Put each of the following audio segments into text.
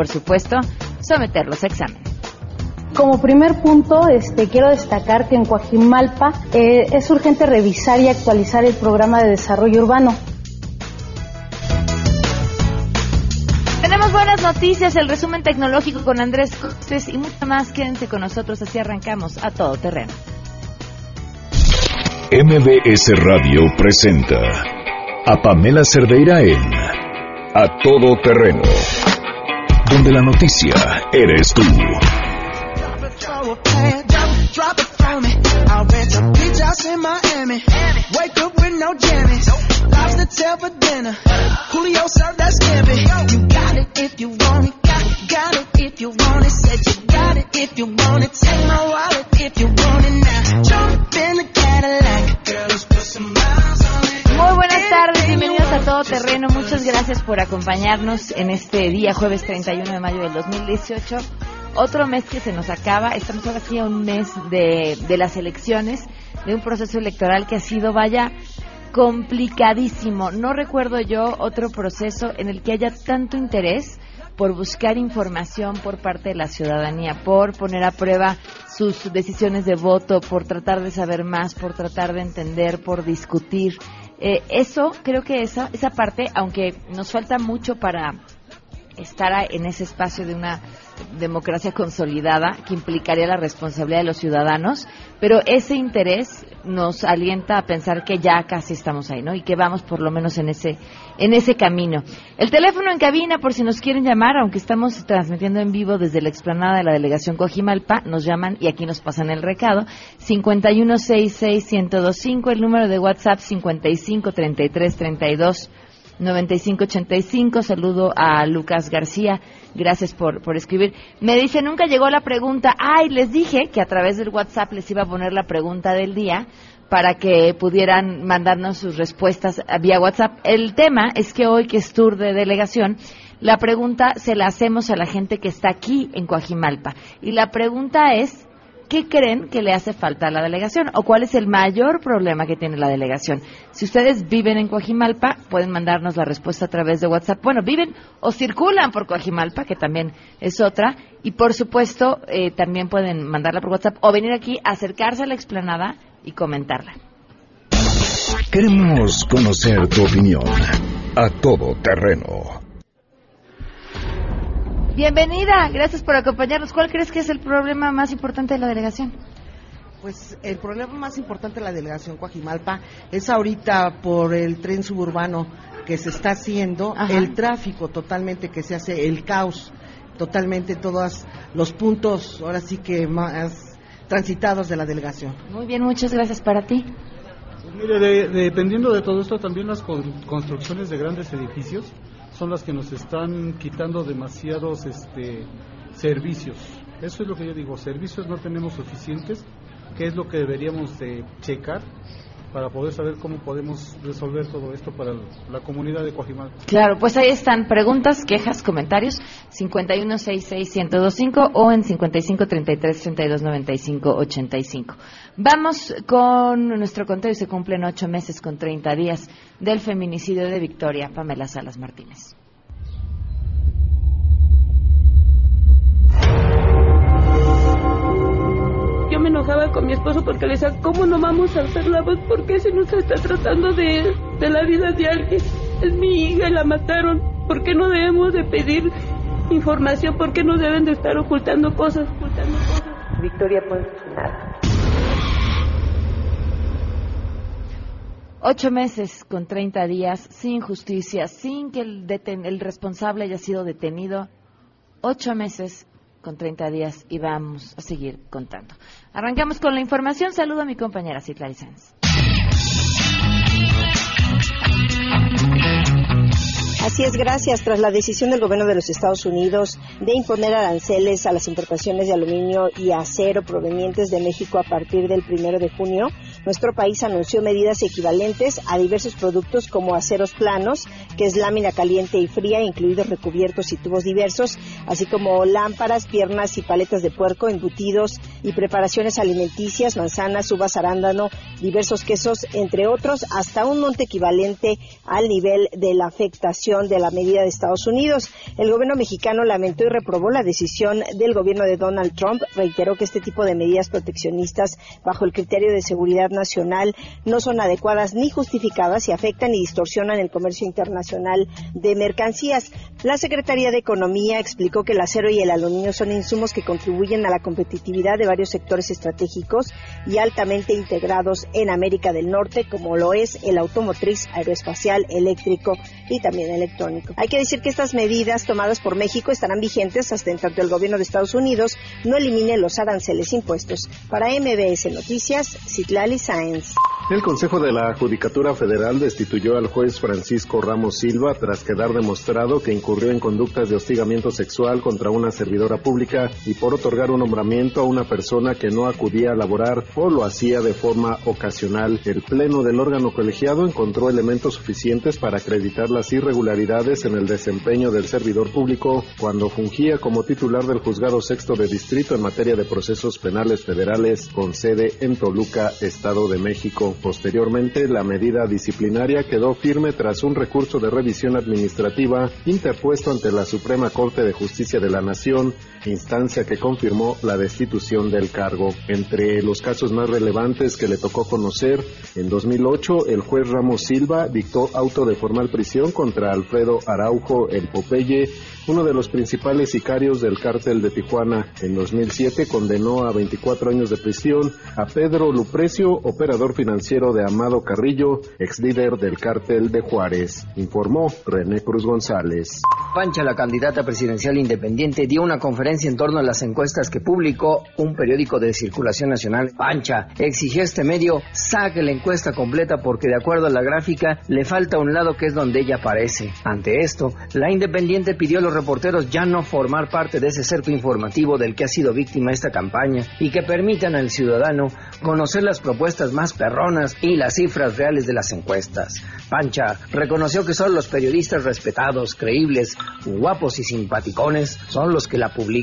por supuesto, someterlos a examen. Como primer punto, este, quiero destacar que en Coajimalpa eh, es urgente revisar y actualizar el programa de desarrollo urbano. Tenemos buenas noticias, el resumen tecnológico con Andrés Costes y mucho más. Quédense con nosotros, así arrancamos a todo terreno. MBS Radio presenta a Pamela Cerdeira en A Todo Terreno, donde la noticia eres tú. Muy buenas tardes, bienvenidos Todo Terreno. Muchas gracias por acompañarnos en este día, jueves 31 de mayo del 2018. Otro mes que se nos acaba, estamos ahora sí a un mes de, de las elecciones, de un proceso electoral que ha sido, vaya, complicadísimo. No recuerdo yo otro proceso en el que haya tanto interés por buscar información por parte de la ciudadanía, por poner a prueba sus decisiones de voto, por tratar de saber más, por tratar de entender, por discutir. Eh, eso, creo que esa, esa parte, aunque nos falta mucho para estar en ese espacio de una democracia consolidada que implicaría la responsabilidad de los ciudadanos, pero ese interés nos alienta a pensar que ya casi estamos ahí, ¿no? Y que vamos por lo menos en ese en ese camino. El teléfono en cabina por si nos quieren llamar, aunque estamos transmitiendo en vivo desde la explanada de la delegación Cojimalpa, nos llaman y aquí nos pasan el recado 5166125, el número de WhatsApp 553332 9585. Saludo a Lucas García. Gracias por, por escribir. Me dice, nunca llegó la pregunta. Ay, les dije que a través del WhatsApp les iba a poner la pregunta del día para que pudieran mandarnos sus respuestas vía WhatsApp. El tema es que hoy que es tour de delegación, la pregunta se la hacemos a la gente que está aquí en Coajimalpa. Y la pregunta es, ¿qué creen que le hace falta a la delegación? ¿O cuál es el mayor problema que tiene la delegación? Si ustedes viven en Coajimalpa, pueden mandarnos la respuesta a través de WhatsApp. Bueno, viven o circulan por Coajimalpa, que también es otra. Y por supuesto, eh, también pueden mandarla por WhatsApp o venir aquí, acercarse a la explanada y comentarla. Queremos conocer tu opinión. A Todo Terreno. Bienvenida, gracias por acompañarnos. ¿Cuál crees que es el problema más importante de la delegación? Pues el problema más importante de la delegación Coajimalpa es ahorita por el tren suburbano que se está haciendo, Ajá. el tráfico totalmente que se hace, el caos totalmente todos los puntos ahora sí que más transitados de la delegación. Muy bien, muchas gracias para ti. Pues mire, de- de- dependiendo de todo esto, también las con- construcciones de grandes edificios son las que nos están quitando demasiados este, servicios. Eso es lo que yo digo, servicios no tenemos suficientes, que es lo que deberíamos de checar para poder saber cómo podemos resolver todo esto para la comunidad de Coajimal. Claro, pues ahí están preguntas, quejas, comentarios, 5166125 o en 5533329585. Vamos con nuestro conteo y se cumplen ocho meses con 30 días del feminicidio de Victoria Pamela Salas Martínez. Yo me enojaba con mi esposo porque le decía, ¿cómo no vamos a hacer la voz? ¿Por qué se nos está tratando de, de la vida de alguien? Es mi hija y la mataron. ¿Por qué no debemos de pedir información? ¿Por qué no deben de estar ocultando cosas? Ocultando cosas? Victoria Ponce nada. Ocho meses con 30 días sin justicia, sin que el, deten- el responsable haya sido detenido. Ocho meses con 30 días y vamos a seguir contando. Arrancamos con la información. Saludo a mi compañera Citlari Sanz. Así es, gracias. Tras la decisión del gobierno de los Estados Unidos de imponer aranceles a las importaciones de aluminio y acero provenientes de México a partir del primero de junio, nuestro país anunció medidas equivalentes a diversos productos como aceros planos, que es lámina caliente y fría, incluidos recubiertos y tubos diversos, así como lámparas, piernas y paletas de puerco, embutidos y preparaciones alimenticias, manzanas, uvas, arándano, diversos quesos, entre otros, hasta un monte equivalente al nivel de la afectación de la medida de Estados Unidos. El gobierno mexicano lamentó y reprobó la decisión del gobierno de Donald Trump, reiteró que este tipo de medidas proteccionistas bajo el criterio de seguridad nacional no son adecuadas ni justificadas y afectan y distorsionan el comercio internacional de mercancías. La Secretaría de Economía explicó que el acero y el aluminio son insumos que contribuyen a la competitividad de varios sectores estratégicos y altamente integrados en América del Norte, como lo es el automotriz, aeroespacial, eléctrico y también electrónico. Hay que decir que estas medidas tomadas por México estarán vigentes hasta en tanto el gobierno de Estados Unidos no elimine los aranceles impuestos. Para MBS Noticias, Citlali Science. El Consejo de la Judicatura Federal destituyó al juez Francisco Ramos Silva tras quedar demostrado que incurrió en conductas de hostigamiento sexual contra una servidora pública y por otorgar un nombramiento a una persona que no acudía a laborar o lo hacía de forma ocasional. El Pleno del órgano colegiado encontró elementos suficientes para acreditar las irregularidades en el desempeño del servidor público cuando fungía como titular del Juzgado Sexto de Distrito en materia de procesos penales federales con sede en Toluca, Estado de México. Posteriormente, la medida disciplinaria quedó firme tras un recurso de revisión administrativa interpuesto ante la Suprema Corte de Justicia de la Nación, instancia que confirmó la destitución del cargo. Entre los casos más relevantes que le tocó conocer, en 2008 el juez Ramos Silva dictó auto de formal prisión contra Alfredo Araujo el Popeye, uno de los principales sicarios del cártel de Tijuana. En 2007 condenó a 24 años de prisión a Pedro Luprecio, operador financiero de Amado Carrillo, ex líder del cártel de Juárez, informó René Cruz González. Pancha, la candidata presidencial independiente, dio una conferencia en torno a las encuestas que publicó un periódico de circulación nacional. Pancha exigió este medio saque la encuesta completa porque de acuerdo a la gráfica le falta un lado que es donde ella aparece. Ante esto, la independiente pidió a los reporteros ya no formar parte de ese cerco informativo del que ha sido víctima esta campaña y que permitan al ciudadano conocer las propuestas más perronas y las cifras reales de las encuestas. Pancha reconoció que solo los periodistas respetados, creíbles, guapos y simpaticones son los que la publican.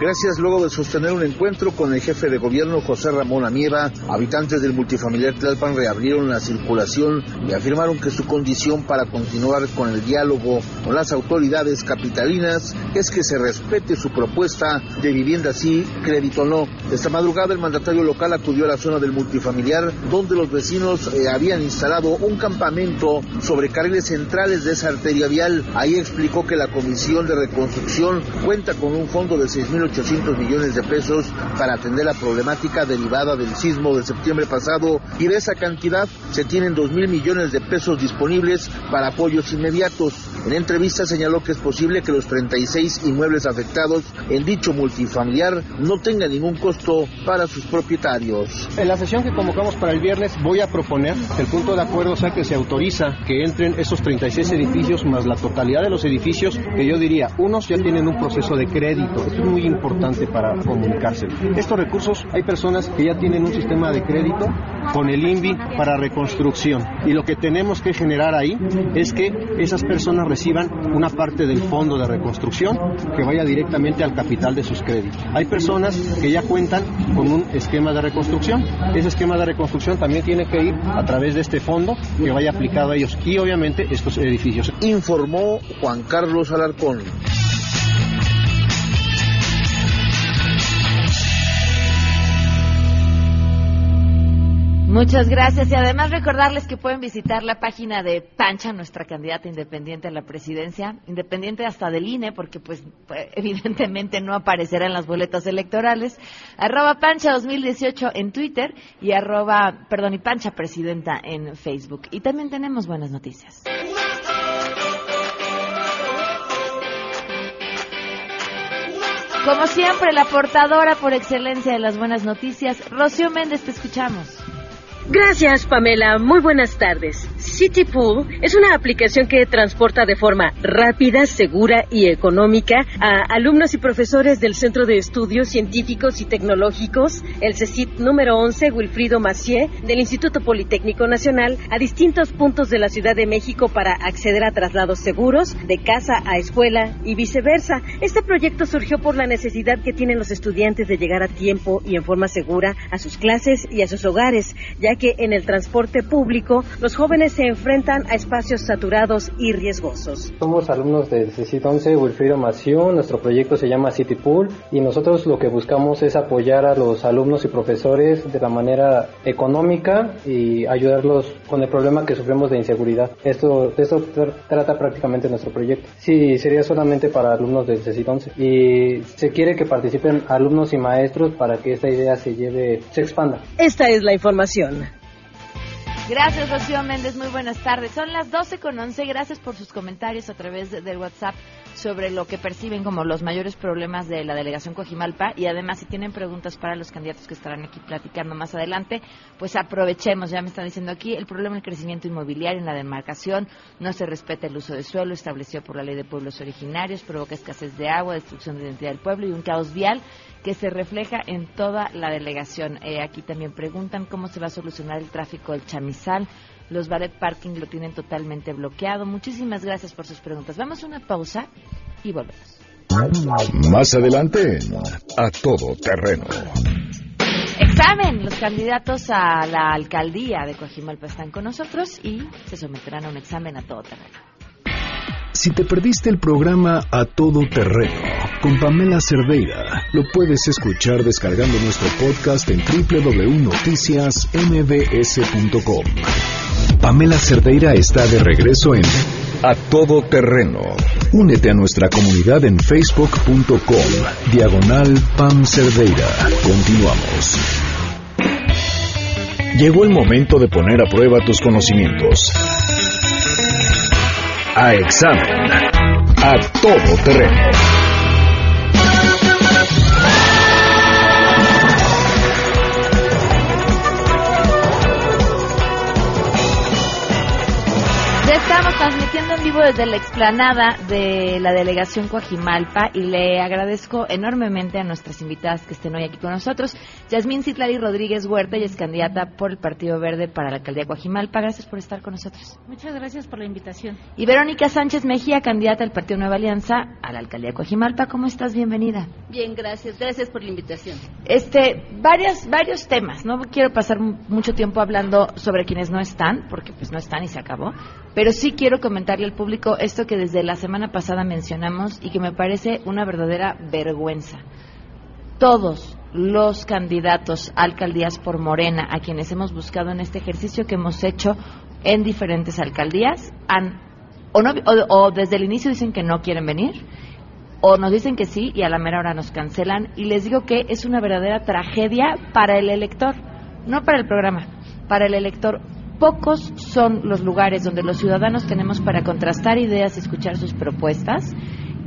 Gracias luego de sostener un encuentro con el jefe de gobierno José Ramón Amieva, habitantes del multifamiliar Tlalpan reabrieron la circulación y afirmaron que su condición para continuar con el diálogo con las autoridades capitalinas es que se respete su propuesta de vivienda sí, crédito no. Esta madrugada el mandatario local acudió a la zona del multifamiliar donde los vecinos eh, habían instalado un campamento sobre carriles centrales de esa arteria vial. Ahí explicó que la Comisión de Reconstrucción cuenta con un fondo de 6.800 millones de pesos para atender la problemática derivada del sismo de septiembre pasado y de esa cantidad se tienen 2.000 millones de pesos disponibles para apoyos inmediatos. En entrevista señaló que es posible que los 36 inmuebles afectados en dicho multifamiliar no tengan ningún costo para sus propietarios. En la sesión que convocamos para el viernes voy a proponer el punto de acuerdo sea que se autoriza que entren esos 36 edificios más la totalidad de los edificios que yo diría, unos ya tienen un proceso de crédito, es muy importante para comunicarse. Estos recursos, hay personas que ya tienen un sistema de crédito con el INVI para reconstrucción y lo que tenemos que generar ahí es que esas personas reciban una parte del fondo de reconstrucción que vaya directamente al capital de sus créditos. Hay personas que ya cuentan con un esquema de reconstrucción, ese esquema de reconstrucción también tiene que ir a través de este fondo que vaya aplicado a ellos y obviamente estos edificios. Informó Juan Carlos Alarcón. Muchas gracias y además recordarles que pueden visitar la página de Pancha, nuestra candidata independiente a la presidencia, independiente hasta del INE, porque pues, evidentemente no aparecerá en las boletas electorales, arroba Pancha 2018 en Twitter y arroba, perdón, y Pancha Presidenta en Facebook. Y también tenemos buenas noticias. Como siempre, la portadora por excelencia de las buenas noticias, Rocío Méndez, te escuchamos. Gracias, Pamela. Muy buenas tardes. City Pool es una aplicación que transporta de forma rápida, segura y económica a alumnos y profesores del Centro de Estudios Científicos y Tecnológicos, el CECIT número 11, Wilfrido Macié, del Instituto Politécnico Nacional, a distintos puntos de la Ciudad de México para acceder a traslados seguros de casa a escuela y viceversa. Este proyecto surgió por la necesidad que tienen los estudiantes de llegar a tiempo y en forma segura a sus clases y a sus hogares, ya que en el transporte público los jóvenes se enfrentan a espacios saturados y riesgosos. Somos alumnos del CECIT 11 Wilfrido Mación, nuestro proyecto se llama City Pool y nosotros lo que buscamos es apoyar a los alumnos y profesores de la manera económica y ayudarlos con el problema que sufrimos de inseguridad. Esto, esto trata prácticamente nuestro proyecto. Sí, sería solamente para alumnos del CECIT 11 y se quiere que participen alumnos y maestros para que esta idea se lleve, se expanda. Esta es la información. Gracias, Rocío Méndez. Muy buenas tardes. Son las 12 con 11. Gracias por sus comentarios a través del WhatsApp sobre lo que perciben como los mayores problemas de la delegación Cojimalpa y además si tienen preguntas para los candidatos que estarán aquí platicando más adelante, pues aprovechemos, ya me están diciendo aquí, el problema del crecimiento inmobiliario en la demarcación, no se respeta el uso de suelo establecido por la ley de pueblos originarios, provoca escasez de agua, destrucción de identidad del pueblo y un caos vial que se refleja en toda la delegación. Eh, aquí también preguntan cómo se va a solucionar el tráfico del chamizal. Los ballet parking lo tienen totalmente bloqueado. Muchísimas gracias por sus preguntas. Vamos a una pausa y volvemos. Más adelante, a todo terreno. Examen. Los candidatos a la alcaldía de Coajimalpa están con nosotros y se someterán a un examen a todo terreno. Si te perdiste el programa A Todo Terreno con Pamela Cerdeira, lo puedes escuchar descargando nuestro podcast en www.noticiasmbs.com. Pamela Cerdeira está de regreso en A Todo Terreno. Únete a nuestra comunidad en facebook.com, diagonal Pam Cerdeira. Continuamos. Llegó el momento de poner a prueba tus conocimientos a examen. A todo terreno. Transmitiendo en vivo desde la explanada de la delegación Coajimalpa y le agradezco enormemente a nuestras invitadas que estén hoy aquí con nosotros. Yasmín Citlali Rodríguez Huerta y es candidata por el Partido Verde para la alcaldía Coajimalpa. Gracias por estar con nosotros. Muchas gracias por la invitación. Y Verónica Sánchez Mejía, candidata del Partido Nueva Alianza a la alcaldía Coajimalpa. ¿Cómo estás? Bienvenida. Bien, gracias. Gracias por la invitación. Este, varias, varios temas. No quiero pasar mucho tiempo hablando sobre quienes no están, porque pues no están y se acabó. Pero sí quiero comentarle al público esto que desde la semana pasada mencionamos y que me parece una verdadera vergüenza. Todos los candidatos a alcaldías por Morena, a quienes hemos buscado en este ejercicio que hemos hecho en diferentes alcaldías, han o, no, o, o desde el inicio dicen que no quieren venir, o nos dicen que sí y a la mera hora nos cancelan. Y les digo que es una verdadera tragedia para el elector, no para el programa, para el elector pocos son los lugares donde los ciudadanos tenemos para contrastar ideas y escuchar sus propuestas.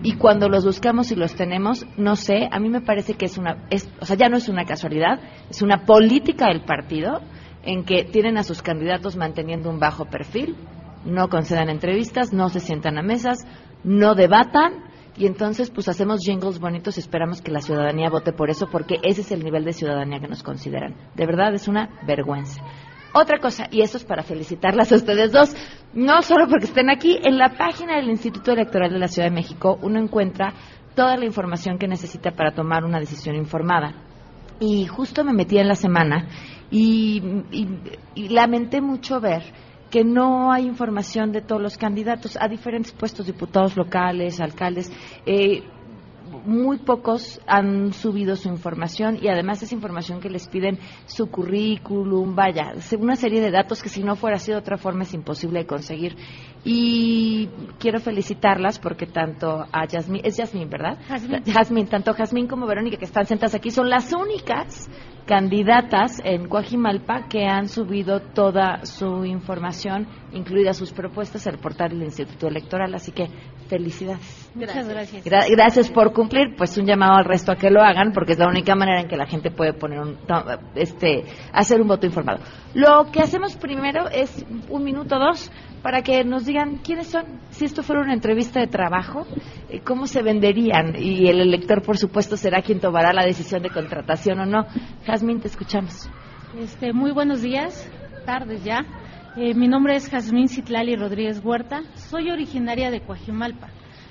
Y cuando los buscamos y los tenemos, no sé, a mí me parece que es una, es, o sea, ya no es una casualidad, es una política del partido en que tienen a sus candidatos manteniendo un bajo perfil, no concedan entrevistas, no se sientan a mesas, no debatan y entonces pues hacemos jingles bonitos y esperamos que la ciudadanía vote por eso porque ese es el nivel de ciudadanía que nos consideran. De verdad es una vergüenza. Otra cosa, y esto es para felicitarlas a ustedes dos, no solo porque estén aquí, en la página del Instituto Electoral de la Ciudad de México uno encuentra toda la información que necesita para tomar una decisión informada. Y justo me metí en la semana y, y, y lamenté mucho ver que no hay información de todos los candidatos a diferentes puestos, diputados locales, alcaldes. Eh, muy pocos han subido su información y además es información que les piden su currículum, vaya, una serie de datos que si no fuera así de otra forma es imposible de conseguir. Y quiero felicitarlas porque tanto a Yasmín, es Yasmín, ¿verdad? Jazmín. tanto Jazmín como Verónica que están sentadas aquí son las únicas candidatas en Coajimalpa que han subido toda su información, incluidas sus propuestas, al portal del Instituto Electoral. Así que felicidades. Muchas gracias. Gra- gracias por cumplir, pues un llamado al resto a que lo hagan, porque es la única manera en que la gente puede poner un, este, hacer un voto informado. Lo que hacemos primero es un minuto dos para que nos digan quiénes son. Si esto fuera una entrevista de trabajo, eh, cómo se venderían y el elector, por supuesto, será quien tomará la decisión de contratación o no. Jazmín, te escuchamos. Este, muy buenos días, tardes ya. Eh, mi nombre es Jazmín Citlali Rodríguez Huerta. Soy originaria de Coajimalpa.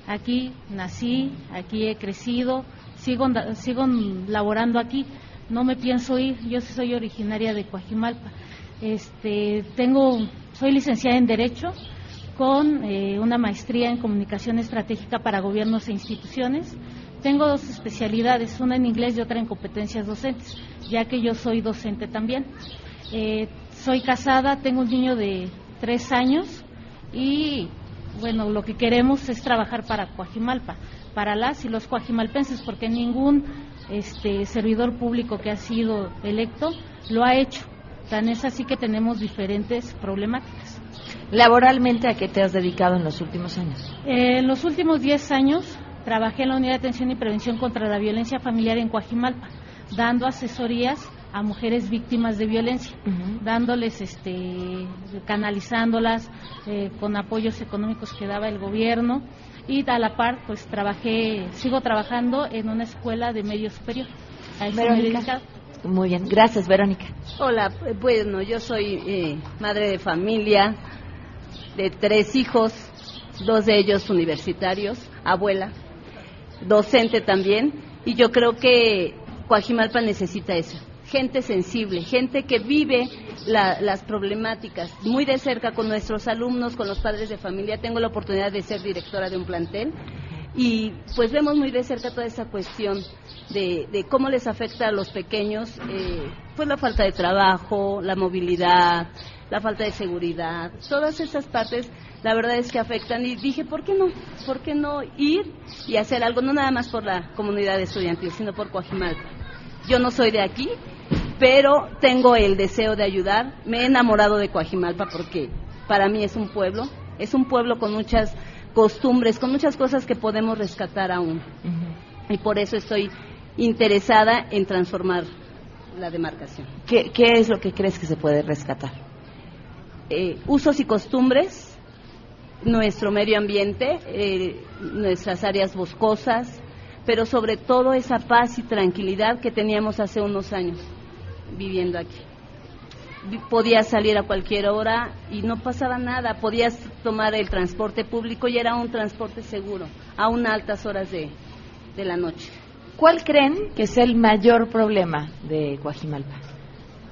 Aquí nací, aquí he crecido, sigo, sigo laborando aquí. No me pienso ir. Yo soy originaria de Coajimalpa. Este, tengo, soy licenciada en Derecho con eh, una maestría en Comunicación Estratégica para Gobiernos e Instituciones. Tengo dos especialidades, una en inglés y otra en competencias docentes, ya que yo soy docente también. Eh, soy casada, tengo un niño de tres años y, bueno, lo que queremos es trabajar para Coajimalpa, para las y los coajimalpenses, porque ningún este, servidor público que ha sido electo lo ha hecho. Tan es así que tenemos diferentes problemáticas. Laboralmente, ¿a qué te has dedicado en los últimos años? Eh, en los últimos 10 años trabajé en la Unidad de Atención y Prevención contra la Violencia Familiar en Coajimalpa, dando asesorías a mujeres víctimas de violencia, dándoles, este, canalizándolas eh, con apoyos económicos que daba el gobierno y a la par, pues trabajé, sigo trabajando en una escuela de medio superior. A eso Verónica. dedicado. Muy bien, gracias, Verónica. Hola, bueno, yo soy eh, madre de familia, de tres hijos, dos de ellos universitarios, abuela, docente también, y yo creo que Coajimalpa necesita eso. Gente sensible, gente que vive la- las problemáticas muy de cerca con nuestros alumnos, con los padres de familia. Tengo la oportunidad de ser directora de un plantel y pues vemos muy de cerca toda esa cuestión de, de cómo les afecta a los pequeños eh, pues la falta de trabajo, la movilidad, la falta de seguridad, todas esas partes la verdad es que afectan y dije, ¿por qué no? ¿Por qué no ir y hacer algo, no nada más por la comunidad estudiantil, sino por Coajimalpa? Yo no soy de aquí, pero tengo el deseo de ayudar. Me he enamorado de Coajimalpa porque para mí es un pueblo, es un pueblo con muchas costumbres, con muchas cosas que podemos rescatar aún. Y por eso estoy interesada en transformar la demarcación. ¿Qué, qué es lo que crees que se puede rescatar? Eh, usos y costumbres, nuestro medio ambiente, eh, nuestras áreas boscosas, pero sobre todo esa paz y tranquilidad que teníamos hace unos años viviendo aquí. Podías salir a cualquier hora y no pasaba nada, podías tomar el transporte público y era un transporte seguro, a unas altas horas de, de la noche. ¿Cuál creen que es el mayor problema de Coajimalpa?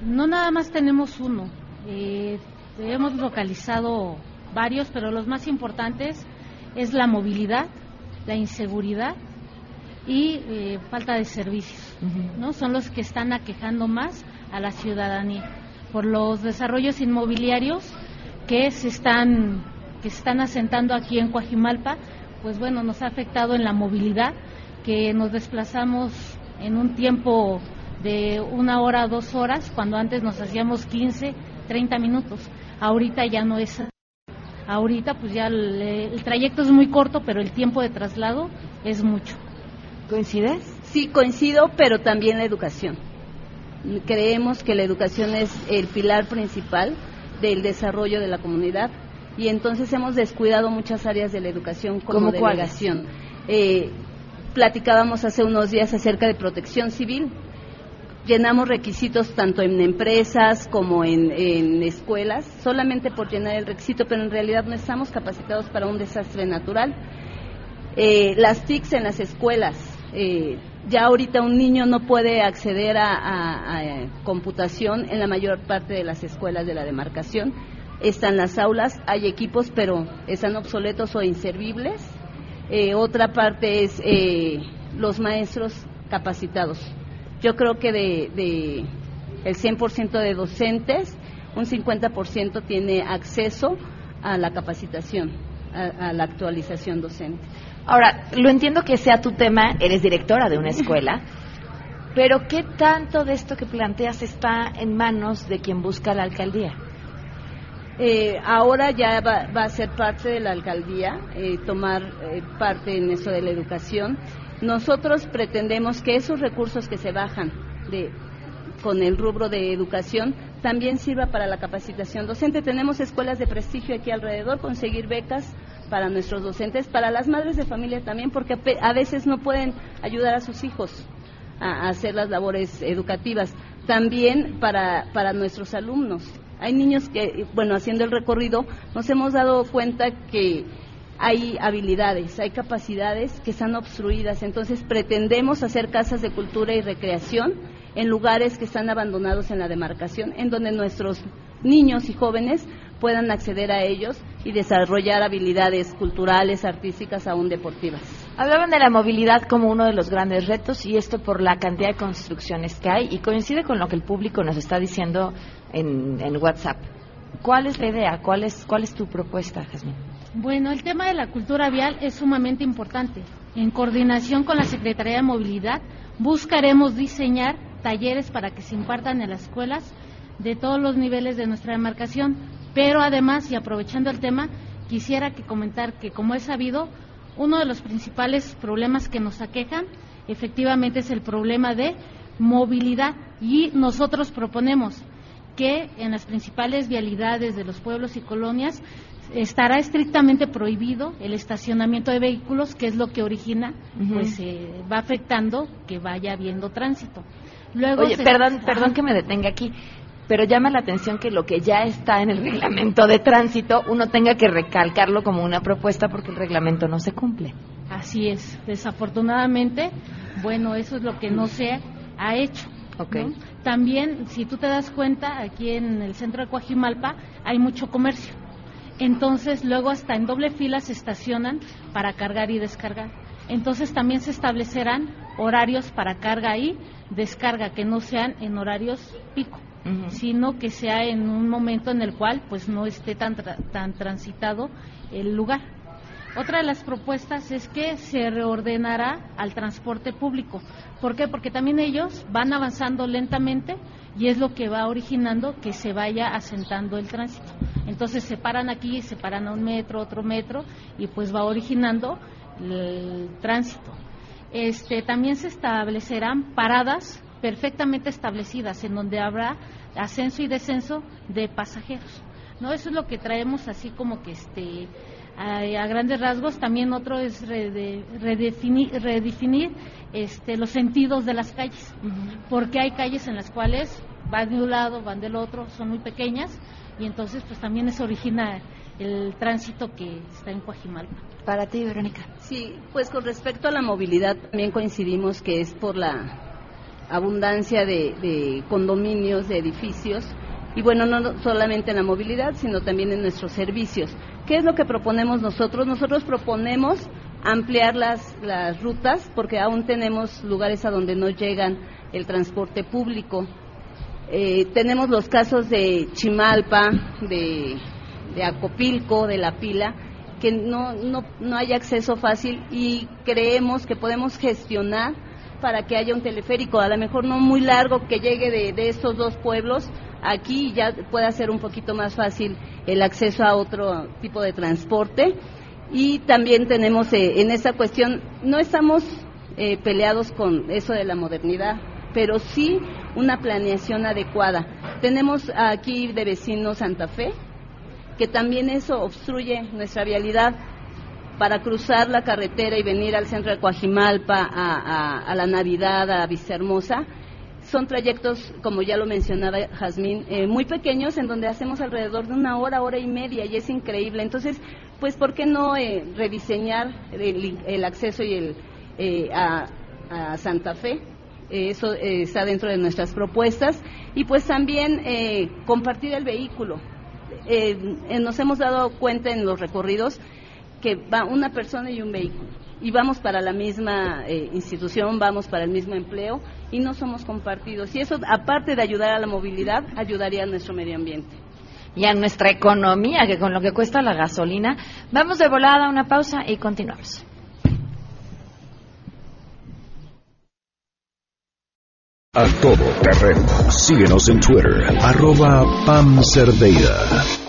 No nada más tenemos uno. Eh, hemos localizado varios, pero los más importantes es la movilidad, la inseguridad y eh, falta de servicios. ¿no? Son los que están aquejando más a la ciudadanía por los desarrollos inmobiliarios que se están que se están asentando aquí en Coajimalpa, pues bueno, nos ha afectado en la movilidad, que nos desplazamos en un tiempo de una hora dos horas, cuando antes nos hacíamos 15, 30 minutos. Ahorita ya no es. Ahorita pues ya el, el trayecto es muy corto, pero el tiempo de traslado es mucho. ¿Coincides? Sí, coincido, pero también la educación. Creemos que la educación es el pilar principal del desarrollo de la comunidad y entonces hemos descuidado muchas áreas de la educación como delegación. Eh, platicábamos hace unos días acerca de protección civil. Llenamos requisitos tanto en empresas como en, escuelas, solamente por llenar el requisito, pero en realidad no estamos capacitados para un desastre natural. Eh, las TICs en las escuelas. eh, ya ahorita un niño no puede acceder a, computación en la mayor parte de las escuelas de la demarcación. Están las aulas, hay equipos, pero están obsoletos o inservibles. Eh, otra parte es eh, los maestros capacitados. Yo creo que de, de el 100% de docentes, un 50% tiene acceso a la capacitación, a, la actualización docente. Ahora, lo entiendo que sea tu tema, eres directora de una escuela, pero ¿qué tanto de esto que planteas está en manos de quien busca la alcaldía? Eh, ahora ya va, a ser parte de la alcaldía eh, tomar eh, parte en eso de la educación. Nosotros pretendemos que esos recursos que se bajan de, con el rubro de educación también sirva para la capacitación docente. Tenemos escuelas de prestigio aquí alrededor, conseguir becas para nuestros docentes, para las madres de familia también, porque a veces no pueden ayudar a sus hijos a, hacer las labores educativas. También para, para nuestros alumnos. Hay niños que, bueno, haciendo el recorrido, nos hemos dado cuenta que hay habilidades, hay capacidades que están obstruidas. Entonces pretendemos hacer casas de cultura y recreación en lugares que están abandonados en la demarcación, en donde nuestros niños y jóvenes puedan acceder a ellos y desarrollar habilidades culturales, artísticas, aún deportivas. Hablaban de la movilidad como uno de los grandes retos y esto por la cantidad de construcciones que hay y coincide con lo que el público nos está diciendo en, WhatsApp. ¿Cuál es la idea? ¿Cuál es, cuál es tu propuesta, Jasmine? Bueno, el tema de la cultura vial es sumamente importante. En coordinación con la Secretaría de Movilidad, buscaremos diseñar talleres para que se impartan en las escuelas de todos los niveles de nuestra demarcación. Pero además, y aprovechando el tema, quisiera que comentar que, como es sabido, uno de los principales problemas que nos aquejan efectivamente es el problema de movilidad y nosotros proponemos que en las principales vialidades de los pueblos y colonias estará estrictamente prohibido el estacionamiento de vehículos, que es lo que origina, pues eh, va afectando que vaya habiendo tránsito. Luego Oye, perdón, perdón que me detenga aquí, pero llama la atención que lo que ya está en el reglamento de tránsito uno tenga que recalcarlo como una propuesta porque el reglamento no se cumple. Así es, desafortunadamente, bueno, eso es lo que no se ha hecho. Okay. También, si tú te das cuenta, aquí en el centro de Coajimalpa hay mucho comercio entonces luego hasta en doble fila se estacionan para cargar y descargar. Entonces también se establecerán horarios para carga y descarga que no sean en horarios pico, sino que sea en un momento en el cual pues no esté tan tan transitado el lugar. Otra de las propuestas es que se reordenará al transporte público. ¿Por qué? Porque también ellos van avanzando lentamente y es lo que va originando que se vaya asentando el tránsito. Entonces se paran aquí, se paran a un metro, otro metro y pues va originando el tránsito. Este, también se establecerán paradas perfectamente establecidas en donde habrá ascenso y descenso de pasajeros. ¿no? Eso es lo que traemos así como que este a, grandes rasgos. También otro es redefinir, redefinir este, los sentidos de las calles, porque hay calles en las cuales van de un lado, van del otro, son muy pequeñas y entonces pues también eso origina el tránsito que está en Coajimalpa. Para ti, Verónica. Sí, pues con respecto a la movilidad también coincidimos que es por la abundancia de condominios, de edificios, y bueno, no solamente en la movilidad, sino también en nuestros servicios. ¿Qué es lo que proponemos nosotros? Nosotros proponemos ampliar las, rutas porque aún tenemos lugares a donde no llegan el transporte público. Eh, tenemos los casos de Chimalpa, de, de Acopilco, de La Pila, que no, no, no hay acceso fácil y creemos que podemos gestionar para que haya un teleférico, a lo mejor no muy largo, que llegue de, de estos dos pueblos aquí ya pueda ser un poquito más fácil el acceso a otro tipo de transporte. Y también tenemos eh, en esta cuestión, no estamos eh, peleados con eso de la modernidad, pero sí una planeación adecuada. Tenemos aquí de vecino Santa Fe, que también eso obstruye nuestra vialidad para cruzar la carretera y venir al centro de Coajimalpa, a, a la Navidad, a Vistahermosa son trayectos, como ya lo mencionaba Jazmín, eh, muy pequeños en donde hacemos alrededor de una hora, hora y media y es increíble. Entonces, pues, ¿por qué no eh, rediseñar el, acceso y el, eh, a, Santa Fe? eso está dentro de nuestras propuestas. Y pues también compartir el vehículo. nos hemos dado cuenta en los recorridos que va una persona y un vehículo y vamos para la misma eh, institución, vamos para el mismo empleo y no somos compartidos. Y eso, aparte de ayudar a la movilidad, ayudaría a nuestro medio ambiente. y a nuestra economía, que con lo que cuesta la gasolina. Vamos de volada a una pausa y continuamos. A todo terreno. Síguenos en Twitter, arroba Pam Cerdeira.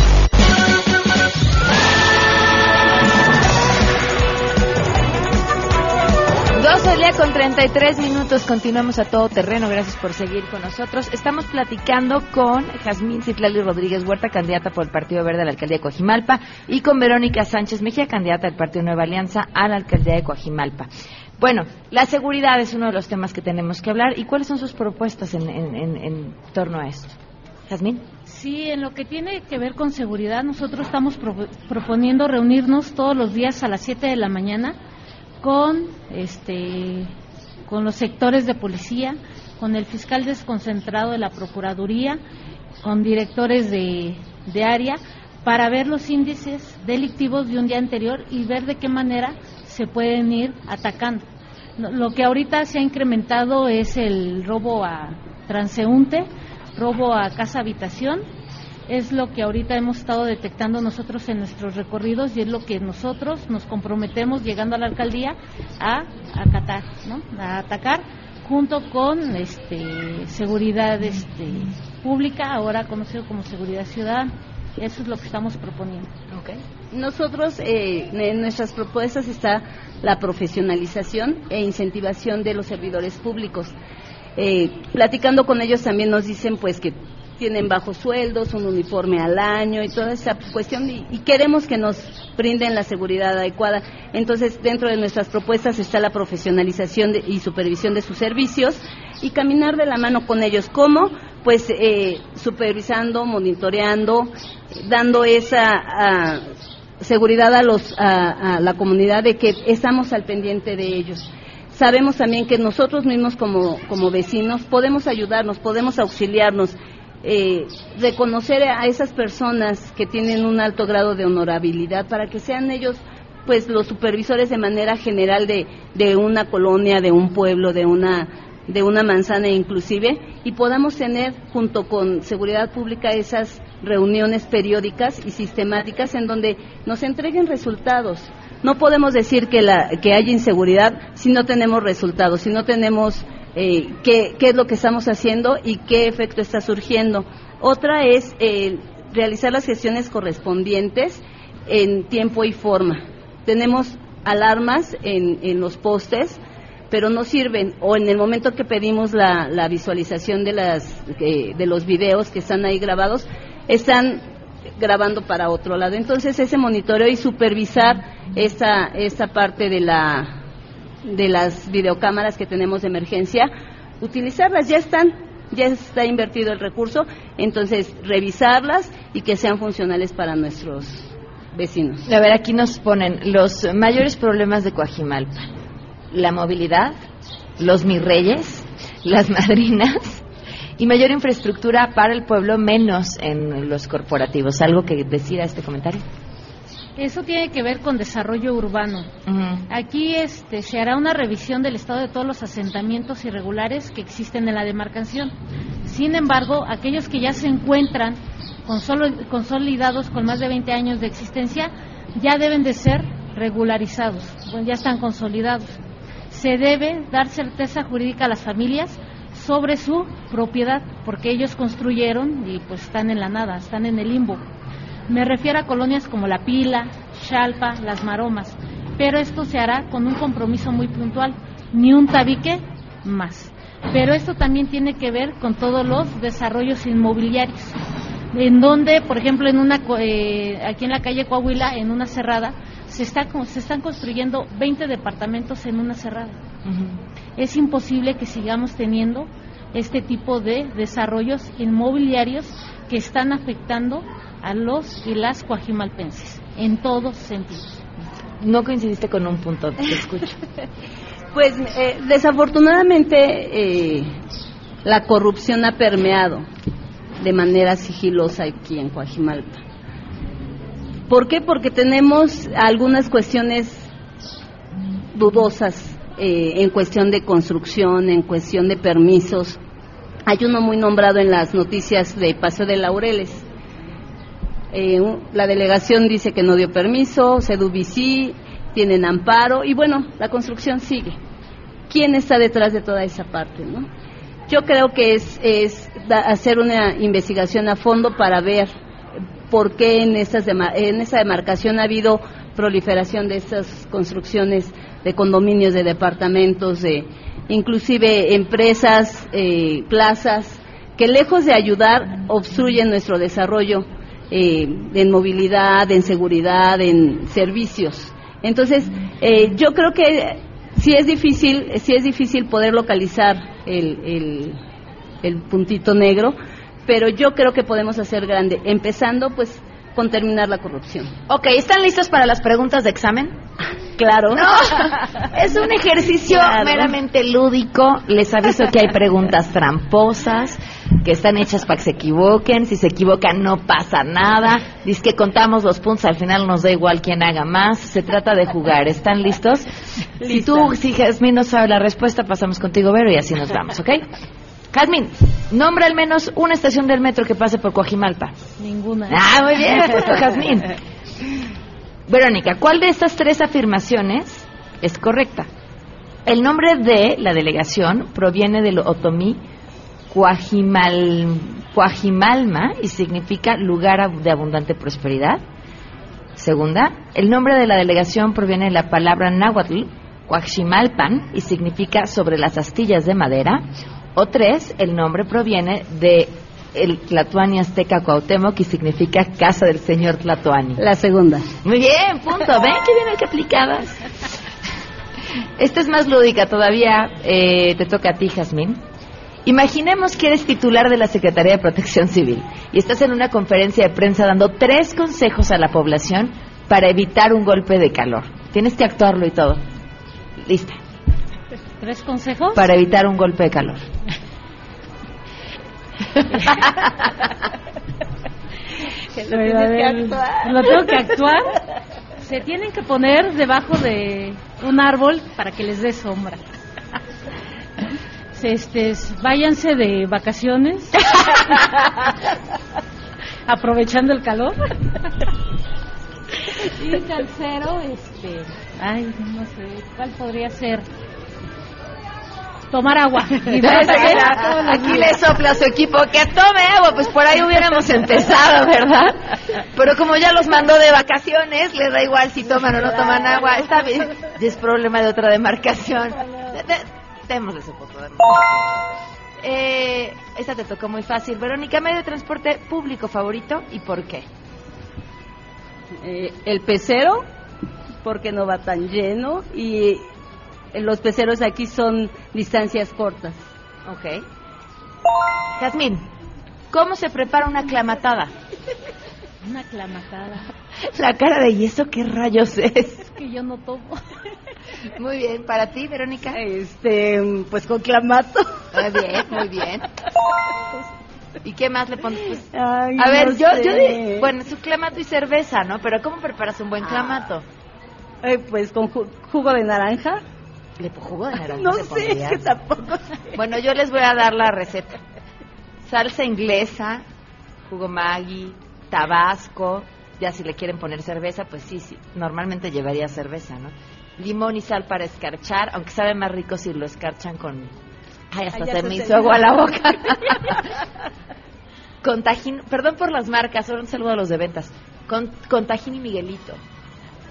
Dos del día con 33 minutos. Continuamos a todo terreno. Gracias por seguir con nosotros. Estamos platicando con Jazmín Citlali Rodríguez Huerta, candidata por el Partido Verde a la alcaldía de Coajimalpa, y con Verónica Sánchez Mejía, candidata del Partido Nueva Alianza a la alcaldía de Coajimalpa. Bueno, la seguridad es uno de los temas que tenemos que hablar. ¿Y cuáles son sus propuestas en, en, en, en torno a esto? Jazmín. Sí, en lo que tiene que ver con seguridad, nosotros estamos pro proponiendo reunirnos todos los días a las 7 de la mañana con este con los sectores de policía, con el fiscal desconcentrado de la Procuraduría, con directores de, de área, para ver los índices delictivos de un día anterior y ver de qué manera se pueden ir atacando. Lo que ahorita se ha incrementado es el robo a transeúnte, robo a casa habitación es lo que ahorita hemos estado detectando nosotros en nuestros recorridos y es lo que nosotros nos comprometemos llegando a la alcaldía a acatar, ¿no? a atacar junto con este, seguridad este, pública, ahora conocido como seguridad ciudadana. Eso es lo que estamos proponiendo. Okay. Nosotros, eh, en nuestras propuestas está la profesionalización e incentivación de los servidores públicos. Eh, platicando con ellos también nos dicen pues que tienen bajos sueldos, un uniforme al año y toda esa cuestión y, queremos que nos brinden la seguridad adecuada. Entonces, dentro de nuestras propuestas está la profesionalización de, y supervisión de sus servicios y caminar de la mano con ellos. ¿Cómo? Pues eh, supervisando, monitoreando, dando esa uh, seguridad a, los, a, a la comunidad de que estamos al pendiente de ellos sabemos también que nosotros mismos como vecinos podemos ayudarnos, podemos auxiliarnos eh, reconocer a esas personas que tienen un alto grado de honorabilidad para que sean ellos pues los supervisores de manera general de, una colonia, de un pueblo, de una de una manzana inclusive y podamos tener junto con seguridad pública esas reuniones periódicas y sistemáticas en donde nos entreguen resultados. No podemos decir que, la, que hay inseguridad si no tenemos resultados, si no tenemos eh, qué, qué, es lo que estamos haciendo y qué efecto está surgiendo. Otra es eh, realizar las gestiones correspondientes en tiempo y forma. Tenemos alarmas en, en los postes, pero no sirven. O en el momento que pedimos la, la visualización de, las, eh, de los videos que están ahí grabados, están grabando para otro lado. Entonces, ese monitoreo y supervisar esta, esta parte de la, de las videocámaras que tenemos de emergencia, utilizarlas, ya están, ya está invertido el recurso, entonces revisarlas y que sean funcionales para nuestros vecinos. A ver, aquí nos ponen los mayores problemas de Coajimalpa, la movilidad, los mirreyes, las madrinas y mayor infraestructura para el pueblo, menos en los corporativos. ¿Algo que decir a este comentario? Eso tiene que ver con desarrollo urbano. Uh -huh. Aquí este, se hará una revisión del estado de todos los asentamientos irregulares que existen en la demarcación. Sin embargo, aquellos que ya se encuentran consolidados con más de 20 años de existencia ya deben de ser regularizados, ya están consolidados. Se debe dar certeza jurídica a las familias sobre su propiedad, porque ellos construyeron y pues están en la nada, están en el limbo. Me refiero a colonias como La Pila, Chalpa, Las Maromas, pero esto se hará con un compromiso muy puntual, ni un tabique más. Pero esto también tiene que ver con todos los desarrollos inmobiliarios, en donde, por ejemplo, en una, eh, aquí en la calle Coahuila, en una cerrada, se, está, se están construyendo 20 departamentos en una cerrada. Uh -huh. Es imposible que sigamos teniendo este tipo de desarrollos inmobiliarios que están afectando a los y las cuajimalpenses, en todos sentidos. No coincidiste con un punto, te escucho. pues eh, desafortunadamente eh, la corrupción ha permeado de manera sigilosa aquí en Coajimalpa. ¿Por qué? Porque tenemos algunas cuestiones dudosas eh, en cuestión de construcción, en cuestión de permisos. Hay uno muy nombrado en las noticias de Paseo de Laureles. Eh, la delegación dice que no dio permiso, CEDUBICI, tienen amparo y bueno, la construcción sigue. ¿Quién está detrás de toda esa parte? ¿no? Yo creo que es, es hacer una investigación a fondo para ver por qué en, estas en esa demarcación ha habido proliferación de estas construcciones de condominios, de departamentos, de inclusive empresas, eh, plazas, que lejos de ayudar obstruyen nuestro desarrollo eh, en movilidad, en seguridad, en servicios. Entonces, eh, yo creo que sí es difícil, sí es difícil poder localizar el, el puntito negro, pero yo creo que podemos hacer grande, empezando pues con terminar la corrupción. Ok, ¿están listos para las preguntas de examen? Claro. No, es un ejercicio meramente lúdico. Les aviso que hay preguntas tramposas, que están hechas para que se equivoquen. Si se equivocan no pasa nada. Dice que contamos los puntos, al final nos da igual quién haga más. Se trata de jugar. ¿Están listos? Si tú, si Jasmine no sabe la respuesta, pasamos contigo, Vero, y así nos vamos, ¿ok? Jazmín, nombra al menos una estación del metro que pase por Coajimalpa. Ninguna. Ah, muy bien, Jazmín. Verónica, ¿cuál de estas tres afirmaciones es correcta? El nombre de la delegación proviene del otomí Cuajimal, Cuajimalma y significa lugar de abundante prosperidad. Segunda, el nombre de la delegación proviene de la palabra náhuatl, Cuajimalpan, y significa sobre las astillas de madera. O tres, el nombre proviene de el Tlatuani Azteca Cuauhtémoc y significa casa del señor Tlatuani. La segunda. Muy bien, punto. ¿Ven qué bien que aplicabas? Esta es más lúdica todavía. Eh, te toca a ti, Jazmín. Imaginemos que eres titular de la Secretaría de Protección Civil y estás en una conferencia de prensa dando tres consejos a la población para evitar un golpe de calor. Tienes que actuarlo y todo. Lista. ¿Tres consejos? Para evitar un golpe de calor. lo, tengo que actuar. Se tienen que poner debajo de un árbol para que les dé sombra. Este, váyanse de vacaciones, aprovechando el calor. Y tercero, este, ay, no sé, ¿cuál podría ser? Tomar agua. Aquí le sopla a su equipo que tome agua, pues por ahí hubiéramos empezado, ¿verdad? Pero como ya los mandó de vacaciones, le da igual si toman o no toman agua. Está bien, es problema de otra demarcación. Démosle su poco de eh, esta te tocó muy fácil. Verónica, medio de transporte público favorito y por qué? Eh, el pecero, porque no va tan lleno, y los peceros aquí son distancias cortas. Ok. Jazmín, ¿cómo se prepara una clamatada? Una clamatada. La cara de ¿y eso qué rayos es? Es que yo no tomo. Muy bien, para ti, Verónica. Este, pues con clamato. Muy bien, muy bien. ¿Y qué más le pones? Pues, a ver, yo, yo bueno, su clamato y cerveza, ¿no? Pero ¿cómo preparas un buen clamato? Eh, pues con jugo de naranja, ¿Le jugo de naranja? No sé, que tampoco Bueno, yo les voy a dar la receta. Salsa inglesa, jugo Maggi, tabasco. Ya si le quieren poner cerveza, pues sí, sí. Normalmente llevaría cerveza, ¿no? Limón y sal para escarchar, aunque sabe más rico si lo escarchan con... Ay, hasta se me hizo agua la boca. con tajín, perdón por las marcas, solo un saludo a los de ventas. Con, con tajín y Miguelito.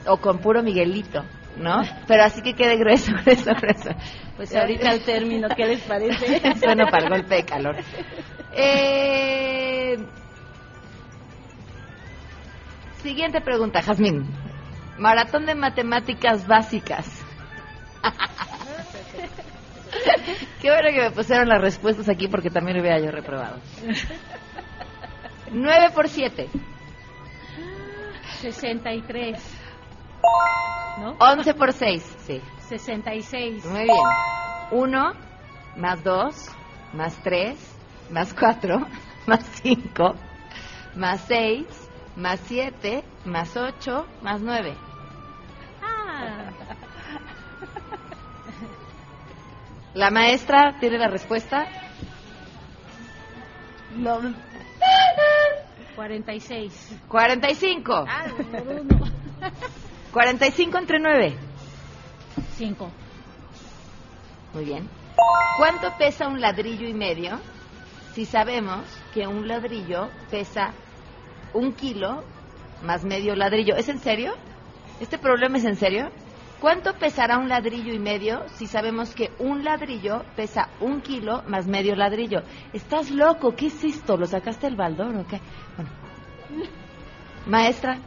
O con puro Miguelito. ¿No? Pero así que quede grueso, grueso, grueso. Pues ahorita el término, ¿qué les parece? bueno, para el golpe de calor. Eh... Siguiente pregunta, Jazmín. Maratón de matemáticas básicas. Qué bueno que me pusieron las respuestas aquí porque también lo hubiera yo reprobado. 9 por 7. 63. ¿No? 11 por 6, sí. 66. Muy bien. 1 más 2 más 3 más 4 más 5 más 6 más 7 más 8 más 9. Ah, La maestra tiene la respuesta. No. 46. 45. Ah, por uno. 45 entre 9. 5. Muy bien. ¿Cuánto pesa un ladrillo y medio? Si sabemos que un ladrillo pesa un kilo más medio ladrillo. ¿Es en serio? ¿Este problema es en serio? ¿Cuánto pesará un ladrillo y medio si sabemos que un ladrillo pesa un kilo más medio ladrillo? ¿Estás loco? ¿Qué es esto? ¿Lo sacaste del baldón o qué? Bueno. Maestra.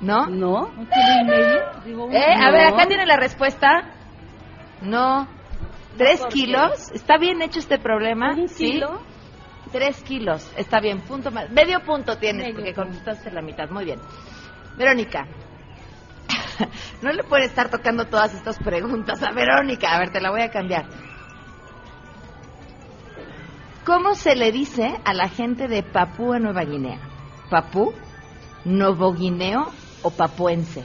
¿No? No. Eh, a ver, acá tiene la respuesta. No. ¿Tres kilos? ¿Está bien hecho este problema? ¿Un ¿Sí? kilo? Tres kilos. Está bien. Punto más. Medio punto tienes porque contestaste la mitad. Muy bien. Verónica. no le puede estar tocando todas estas preguntas a Verónica. A ver, te la voy a cambiar. ¿Cómo se le dice a la gente de Papúa Nueva Guinea? ¿Papú? ¿Novoguineo o papuense?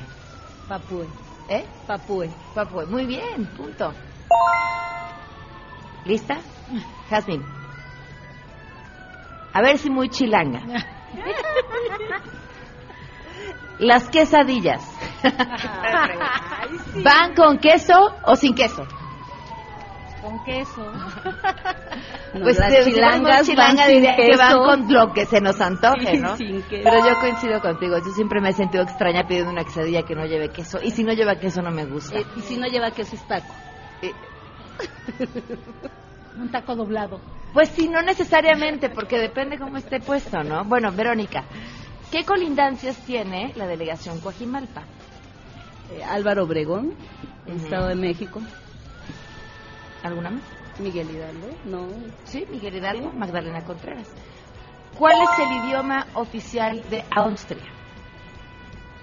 Papúe. ¿Eh? Papúe. Papúe. Muy bien, punto. ¿Lista? Jasmine. A ver si muy chilanga. Las quesadillas. ¿Van con queso o sin queso? Con queso. No, pues las chilangas chilanga van sin van con lo que se nos antoje, ¿no? sin queso. Pero yo coincido contigo, yo siempre me he sentido extraña pidiendo una quesadilla que no lleve queso. Y si no lleva queso no me gusta. Eh, y si no lleva queso es taco. Eh, Un taco doblado. Pues sí, no necesariamente, porque depende cómo esté puesto, ¿no? Bueno, Verónica, ¿qué colindancias tiene la delegación Coajimalpa? Eh, Álvaro Obregón. Estado de México. ¿Alguna más? Miguel Hidalgo, no. Sí, Miguel Hidalgo, Magdalena Contreras. ¿Cuál es el idioma oficial de Austria?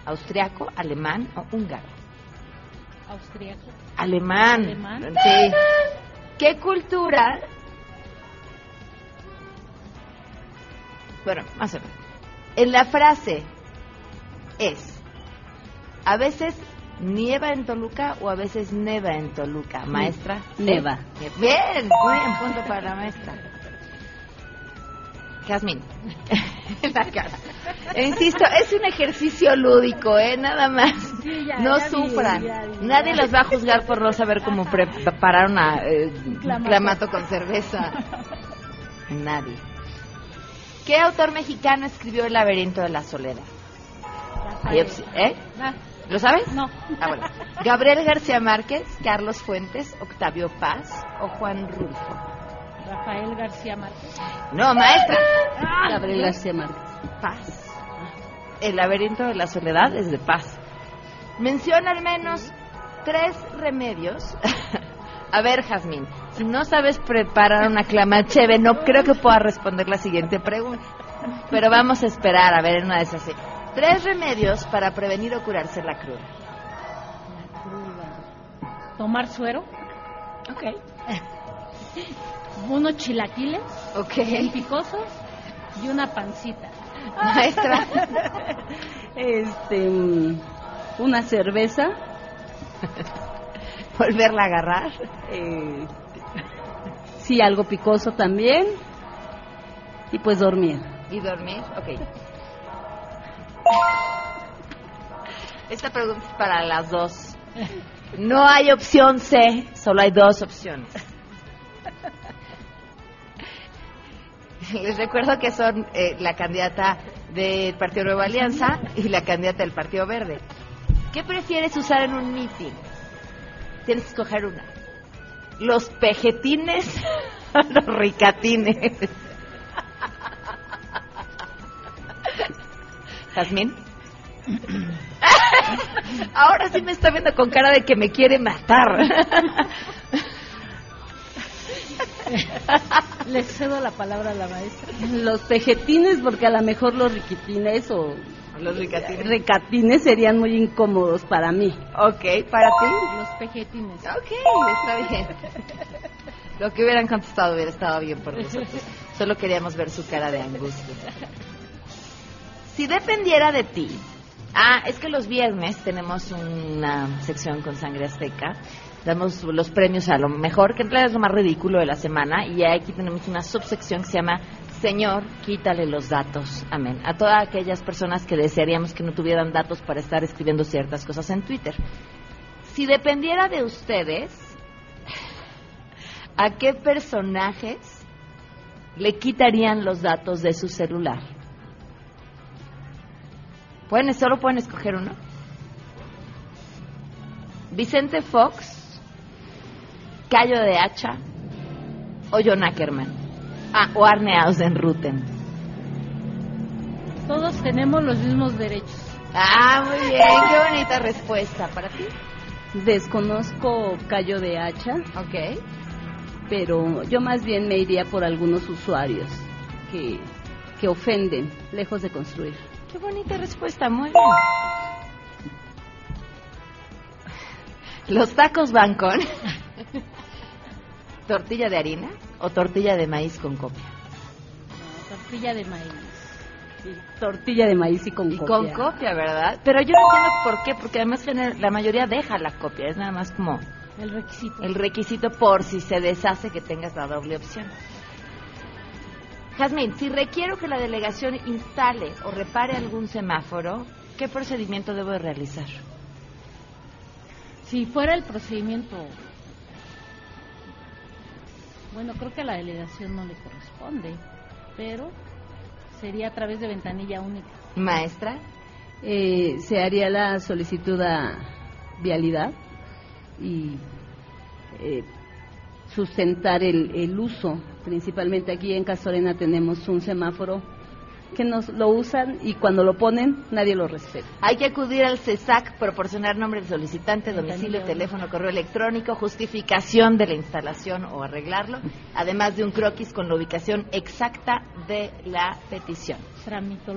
¿Austriaco, alemán o húngaro? Austriaco. Alemán. Alemán. Sí. ¿Qué cultura? Bueno, más o menos. En la frase es, a veces nieva en Toluca o a veces neva en Toluca. Maestra. Neva. Bien, muy bien, punto para la maestra. Jazmín. la cara. E insisto, es un ejercicio lúdico, ¿eh? Nada más. Sí, ya, no ya vi, sufran. ya Nadie los va a juzgar por no saber cómo preparar una, eh, un Clamato. clamato con cerveza. Nadie. ¿Qué autor mexicano escribió El laberinto de la soledad? ¿Eh? Ah, ¿Lo sabes? no. Ah, bueno. Gabriel García Márquez, Carlos Fuentes, Octavio Paz o Juan Rulfo. Rafael García Márquez. No, maestra. Gabriel García Márquez. Paz. El laberinto de la soledad es de paz. Menciona al menos tres remedios. A ver, Jazmín, si no sabes preparar una clamacheve, no creo que pueda responder la siguiente pregunta. Pero vamos a esperar a ver en una de esas. Tres remedios para prevenir o curarse la cruda. Tomar suero. Ok. Unos chilaquiles. Ok. Bien picosos. Y una pancita. Maestra. Este, una cerveza. Volverla a agarrar. eh, sí, algo picoso también. Y pues dormir. ¿Y dormir? Ok. Esta pregunta es para las dos. No hay opción C, solo hay dos opciones. Les recuerdo que son eh, la candidata del Partido Nueva Alianza y la candidata del Partido Verde. ¿Qué prefieres usar en un meeting? Tienes que escoger una. ¿Los pejetines o los ricatines? Jazmín. Ahora sí me está viendo con cara de que me quiere matar. Le cedo la palabra a la maestra. Los pejetines, porque a lo mejor los riquitines o Los ricatines. recatines serían muy incómodos para mí. Ok, ¿para ti? Los pejetines. Ok, está bien. Lo que hubieran contestado hubiera estado bien por nosotros. Solo queríamos ver su cara de angustia. Si dependiera de ti, ah, es que los viernes tenemos una sección con Sangre Azteca, damos los premios a lo mejor, que en realidad es lo más ridículo de la semana, y aquí tenemos una subsección que se llama Señor, quítale los datos. Amén. A todas aquellas personas que desearíamos que no tuvieran datos para estar escribiendo ciertas cosas en Twitter. Si dependiera de ustedes, ¿a qué personajes le quitarían los datos de su celular? ¿Pueden, solo pueden escoger uno. Vicente Fox, Cayo de Hacha o John Ackerman. Ah, o Arne Ausenruten. Todos tenemos los mismos derechos. Ah, muy bien, qué bonita respuesta. ¿Para ti? Desconozco Cayo de Hacha. Ok. Pero yo más bien me iría por algunos usuarios que, que ofenden, lejos de construir. Qué bonita respuesta, muy bien. Los tacos van con tortilla de harina o tortilla de maíz con copia. No, tortilla de maíz. Sí, tortilla de maíz y con y copia. con copia, ¿verdad? Pero yo no entiendo por qué, porque además la mayoría deja la copia, es nada más como El requisito. el requisito por si se deshace que tengas la doble opción. Jazmín, si requiero que la delegación instale o repare algún semáforo, ¿qué procedimiento debo de realizar? Si fuera el procedimiento, bueno, creo que a la delegación no le corresponde, pero sería a través de ventanilla única. Maestra, Eh, se haría la solicitud a vialidad y eh, sustentar el, el uso. Principalmente aquí en Castorena tenemos un semáforo que nos lo usan y cuando lo ponen nadie lo respeta. hay que acudir al CESAC, proporcionar nombre del solicitante, domicilio, teléfono, correo electrónico, justificación de la instalación o arreglarlo, además de un croquis con la ubicación exacta de la petición.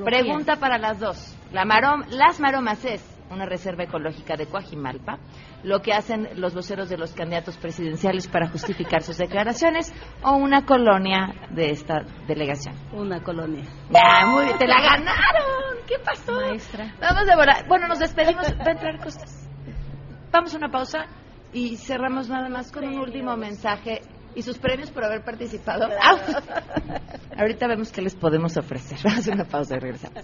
Pregunta para las dos. La marom- las Maromas es una reserva ecológica de Coajimalpa, lo que hacen los voceros de los candidatos presidenciales para justificar sus declaraciones, o una colonia de esta delegación. Una colonia. Ya, muy bien, te la ganaron. ¿Qué pasó? Maestra. Vamos a volar. Bueno, nos despedimos. Va a entrar cosas. Vamos a una pausa y cerramos nada más con un último mensaje y sus premios por haber participado. ¡Au! Ahorita vemos qué les podemos ofrecer. Vamos a una pausa y regresamos.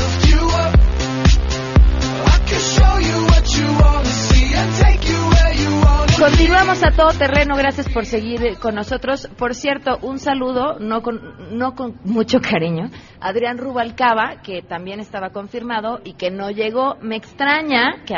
Continuamos a todo terreno, gracias por seguir con nosotros. Por cierto, un saludo, no con, no con mucho cariño, Adrián Rubalcaba, que también estaba confirmado y que no llegó. Me extraña que,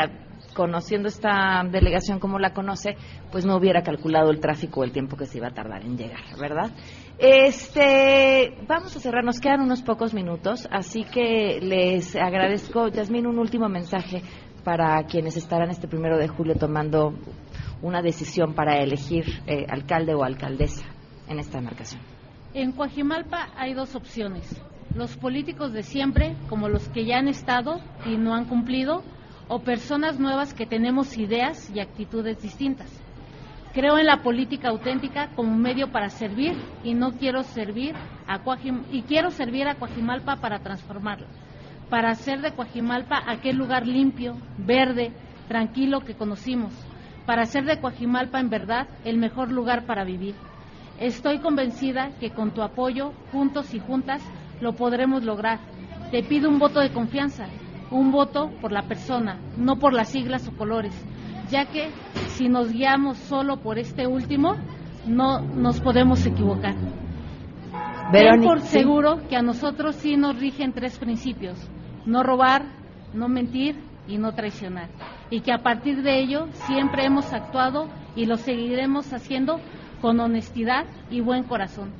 conociendo esta delegación como la conoce, pues no hubiera calculado el tráfico o el tiempo que se iba a tardar en llegar, ¿verdad? Este, vamos a cerrar, nos quedan unos pocos minutos, así que les agradezco, Yasmín, un último mensaje para quienes estarán este primero de julio tomando una decisión para elegir eh, alcalde o alcaldesa en esta demarcación. En Coajimalpa hay dos opciones. Los políticos de siempre, como los que ya han estado y no han cumplido, o personas nuevas que tenemos ideas y actitudes distintas. Creo en la política auténtica como medio para servir y no quiero servir a Coajim- y quiero servir a Coajimalpa para transformarlo, para hacer de Coajimalpa aquel lugar limpio, verde, tranquilo que conocimos, para hacer de Coajimalpa en verdad el mejor lugar para vivir. Estoy convencida que con tu apoyo, juntos y juntas, lo podremos lograr. Te pido un voto de confianza, un voto por la persona, no por las siglas o colores, ya que si nos guiamos solo por este último, no nos podemos equivocar. Ten por seguro que a nosotros sí nos rigen tres principios, no robar, no mentir y no traicionar. Y que a partir de ello siempre hemos actuado y lo seguiremos haciendo con honestidad y buen corazón.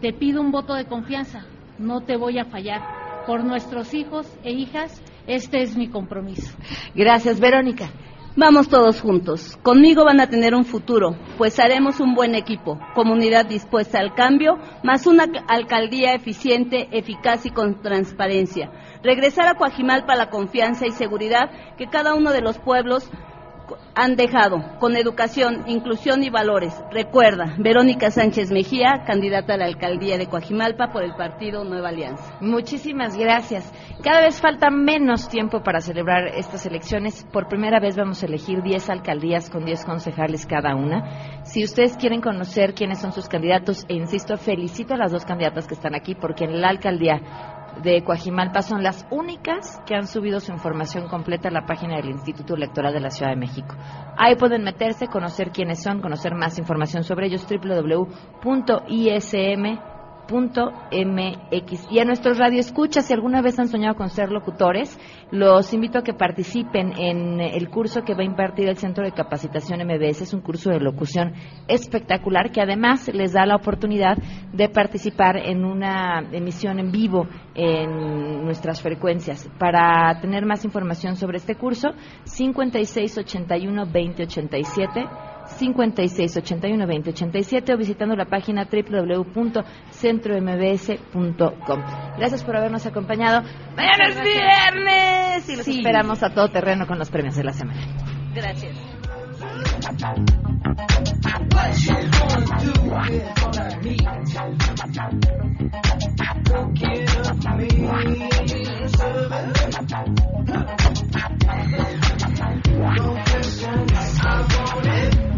Te pido un voto de confianza, no te voy a fallar. Por nuestros hijos e hijas, este es mi compromiso. Gracias, Verónica. Vamos todos juntos. Conmigo van a tener un futuro, pues haremos un buen equipo, comunidad dispuesta al cambio, más una alcaldía eficiente, eficaz y con transparencia. Regresar a Coajimalpa la confianza y seguridad que cada uno de los pueblos han dejado con educación, inclusión y valores. Recuerda, Verónica Sánchez Mejía, candidata a la alcaldía de Coajimalpa por el partido Nueva Alianza. Muchísimas gracias. Cada vez falta menos tiempo para celebrar estas elecciones. Por primera vez vamos a elegir 10 alcaldías con 10 concejales cada una. Si ustedes quieren conocer quiénes son sus candidatos, e insisto, felicito a las dos candidatas que están aquí porque en la alcaldía de Coajimalpa son las únicas que han subido su información completa a la página del Instituto Electoral de la Ciudad de México. Ahí pueden meterse, conocer quiénes son, conocer más información sobre ellos, www.ism MX. Y a nuestros radioescuchas, si alguna vez han soñado con ser locutores, los invito a que participen en el curso que va a impartir el Centro de Capacitación MBS. Es un curso de locución espectacular que además les da la oportunidad de participar en una emisión en vivo en nuestras frecuencias. Para tener más información sobre este curso, 5681 2087 5681 2087 o visitando la página www.centrombs.com. Gracias por habernos acompañado. Mañana es viernes y los esperamos a todo terreno con los premios de la semana. Gracias.